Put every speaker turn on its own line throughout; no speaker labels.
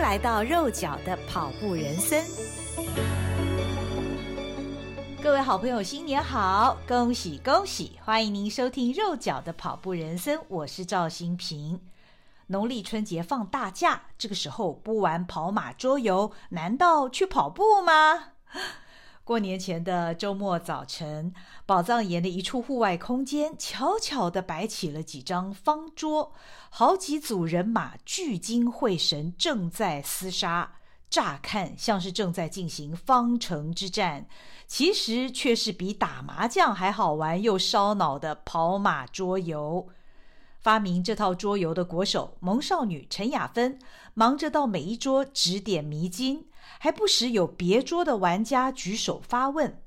来到肉脚的跑步人生。各位好朋友，新年好！恭喜恭喜！欢迎您收听肉脚的跑步人生，我是赵新平。农历春节放大假，这个时候不玩跑马桌游，难道去跑步吗？过年前的周末早晨，宝藏岩的一处户外空间，悄悄地摆起了几张方桌，好几组人马聚精会神，正在厮杀。乍看像是正在进行方城之战，其实却是比打麻将还好玩又烧脑的跑马桌游。发明这套桌游的国手萌少女陈雅芬，忙着到每一桌指点迷津，还不时有别桌的玩家举手发问。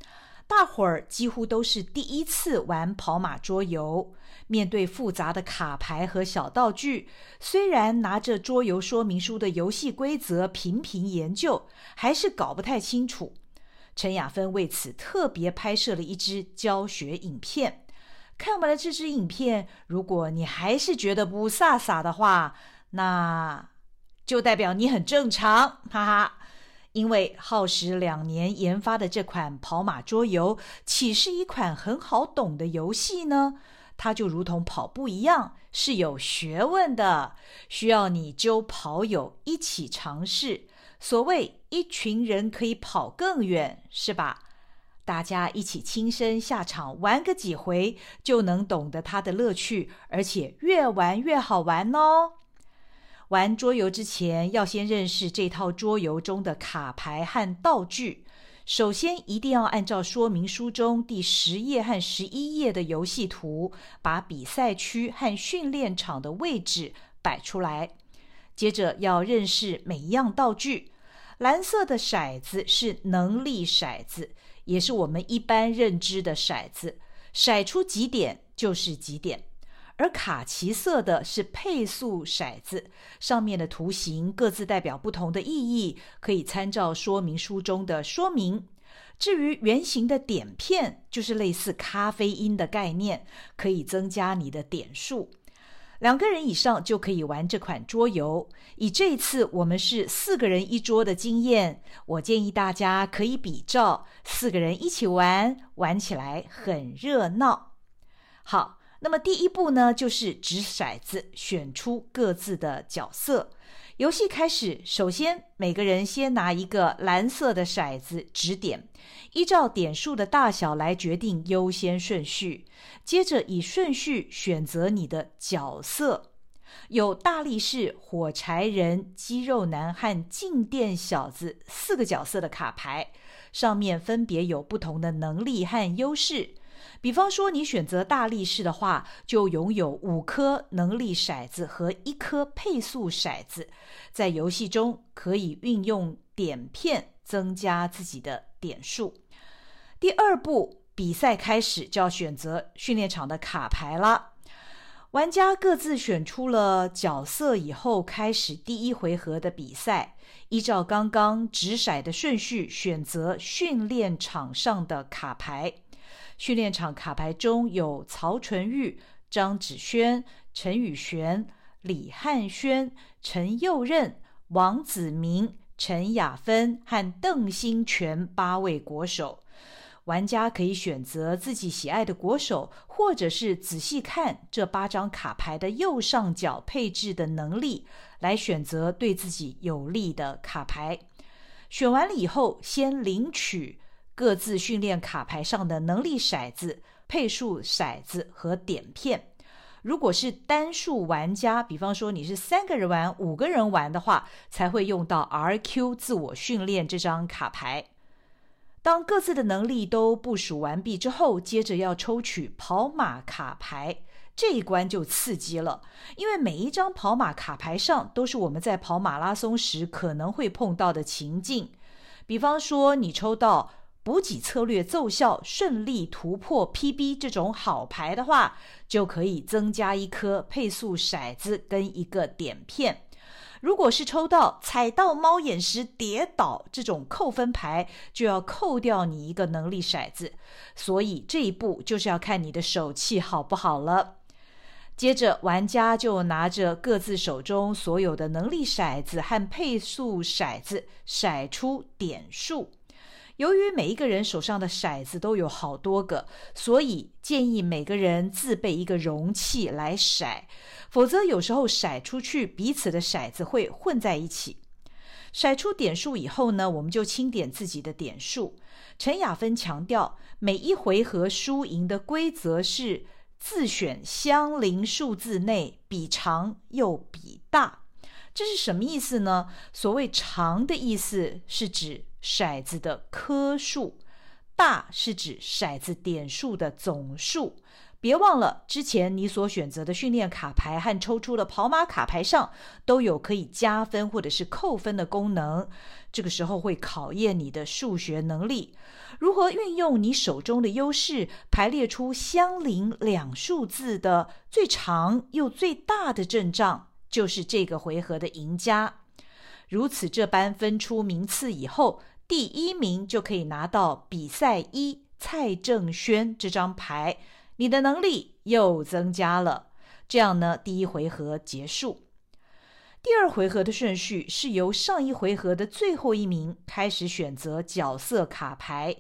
大伙儿几乎都是第一次玩跑马桌游，面对复杂的卡牌和小道具，虽然拿着桌游说明书的游戏规则频频研究，还是搞不太清楚。陈雅芬为此特别拍摄了一支教学影片。看完了这支影片，如果你还是觉得不飒飒的话，那就代表你很正常，哈哈。因为耗时两年研发的这款跑马桌游，岂是一款很好懂的游戏呢？它就如同跑步一样，是有学问的，需要你揪跑友一起尝试。所谓一群人可以跑更远，是吧？大家一起亲身下场玩个几回，就能懂得它的乐趣，而且越玩越好玩哦。玩桌游之前，要先认识这套桌游中的卡牌和道具。首先，一定要按照说明书中第十页和十一页的游戏图，把比赛区和训练场的位置摆出来。接着，要认识每一样道具。蓝色的骰子是能力骰子。也是我们一般认知的骰子，骰出几点就是几点。而卡其色的是配速骰子，上面的图形各自代表不同的意义，可以参照说明书中的说明。至于圆形的点片，就是类似咖啡因的概念，可以增加你的点数。两个人以上就可以玩这款桌游。以这次我们是四个人一桌的经验，我建议大家可以比照四个人一起玩，玩起来很热闹。好，那么第一步呢，就是掷骰子，选出各自的角色。游戏开始，首先每个人先拿一个蓝色的骰子指点，依照点数的大小来决定优先顺序。接着以顺序选择你的角色，有大力士、火柴人、肌肉男和静电小子四个角色的卡牌，上面分别有不同的能力和优势。比方说，你选择大力士的话，就拥有五颗能力骰子和一颗配速骰子，在游戏中可以运用点片增加自己的点数。第二步，比赛开始就要选择训练场的卡牌了。玩家各自选出了角色以后，开始第一回合的比赛，依照刚刚掷骰的顺序选择训练场上的卡牌。训练场卡牌中有曹纯玉、张子萱、陈宇璇、李汉轩、陈佑任、王子明、陈雅芬和邓新全八位国手。玩家可以选择自己喜爱的国手，或者是仔细看这八张卡牌的右上角配置的能力，来选择对自己有利的卡牌。选完了以后，先领取。各自训练卡牌上的能力骰子、配数骰子和点片。如果是单数玩家，比方说你是三个人玩、五个人玩的话，才会用到 RQ 自我训练这张卡牌。当各自的能力都部署完毕之后，接着要抽取跑马卡牌，这一关就刺激了，因为每一张跑马卡牌上都是我们在跑马拉松时可能会碰到的情境。比方说，你抽到。补给策略奏效，顺利突破 PB 这种好牌的话，就可以增加一颗配速骰子跟一个点片。如果是抽到踩到猫眼时跌倒这种扣分牌，就要扣掉你一个能力骰子。所以这一步就是要看你的手气好不好了。接着，玩家就拿着各自手中所有的能力骰子和配速骰子，骰出点数。由于每一个人手上的骰子都有好多个，所以建议每个人自备一个容器来骰，否则有时候骰出去彼此的骰子会混在一起。骰出点数以后呢，我们就清点自己的点数。陈雅芬强调，每一回合输赢的规则是自选相邻数字内比长又比大。这是什么意思呢？所谓“长”的意思是指骰子的颗数，“大”是指骰子点数的总数。别忘了，之前你所选择的训练卡牌和抽出的跑马卡牌上都有可以加分或者是扣分的功能。这个时候会考验你的数学能力，如何运用你手中的优势排列出相邻两数字的最长又最大的阵仗，就是这个回合的赢家。如此这般分出名次以后，第一名就可以拿到比赛一蔡正轩这张牌。你的能力又增加了，这样呢，第一回合结束。第二回合的顺序是由上一回合的最后一名开始选择角色卡牌，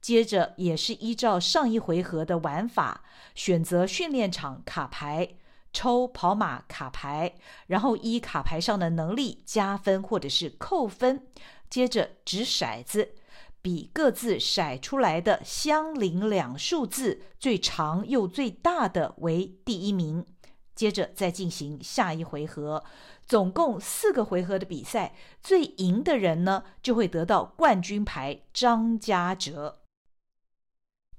接着也是依照上一回合的玩法选择训练场卡牌，抽跑马卡牌，然后依卡牌上的能力加分或者是扣分，接着掷骰子。比各自骰出来的相邻两数字最长又最大的为第一名，接着再进行下一回合，总共四个回合的比赛，最赢的人呢就会得到冠军牌张家哲。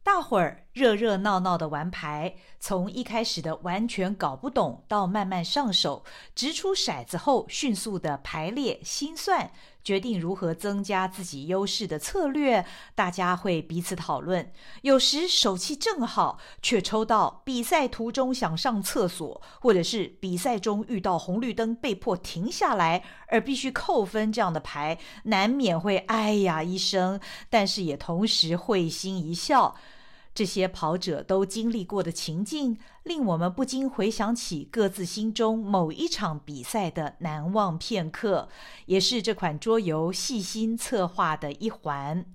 大伙儿热热闹闹的玩牌，从一开始的完全搞不懂，到慢慢上手，掷出骰子后迅速的排列心算，决定如何增加自己优势的策略。大家会彼此讨论，有时手气正好，却抽到比赛途中想上厕所，或者是比赛中遇到红绿灯被迫停下来而必须扣分这样的牌，难免会哎呀一声，但是也同时会心一笑。这些跑者都经历过的情境，令我们不禁回想起各自心中某一场比赛的难忘片刻，也是这款桌游细心策划的一环。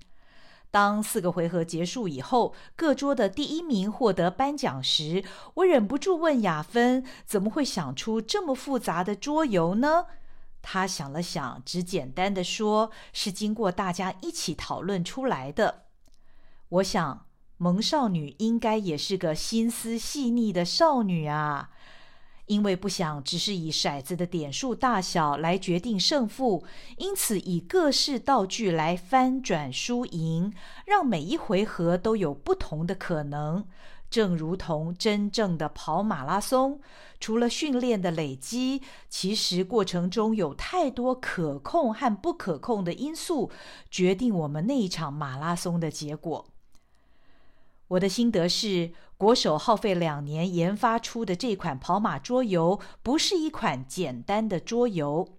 当四个回合结束以后，各桌的第一名获得颁奖时，我忍不住问雅芬：“怎么会想出这么复杂的桌游呢？”她想了想，只简单的说：“是经过大家一起讨论出来的。”我想。萌少女应该也是个心思细腻的少女啊，因为不想只是以骰子的点数大小来决定胜负，因此以各式道具来翻转输赢，让每一回合都有不同的可能。正如同真正的跑马拉松，除了训练的累积，其实过程中有太多可控和不可控的因素，决定我们那一场马拉松的结果。我的心得是，国手耗费两年研发出的这款跑马桌游，不是一款简单的桌游。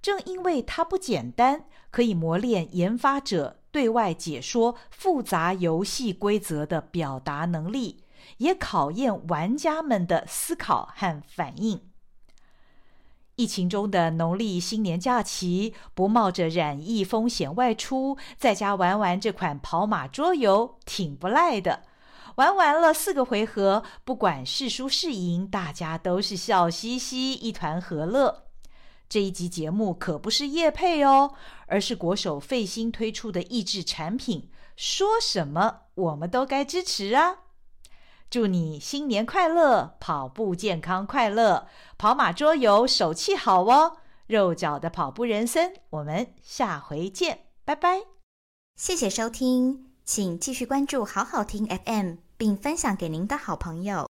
正因为它不简单，可以磨练研发者对外解说复杂游戏规则的表达能力，也考验玩家们的思考和反应。疫情中的农历新年假期，不冒着染疫风险外出，在家玩玩这款跑马桌游，挺不赖的。玩完了四个回合，不管是输是赢，大家都是笑嘻嘻，一团和乐。这一集节目可不是业配哦，而是国手费心推出的益智产品，说什么我们都该支持啊！祝你新年快乐，跑步健康快乐，跑马桌游手气好哦！肉脚的跑步人生，我们下回见，拜拜！
谢谢收听，请继续关注好好听 FM。并分享给您的好朋友。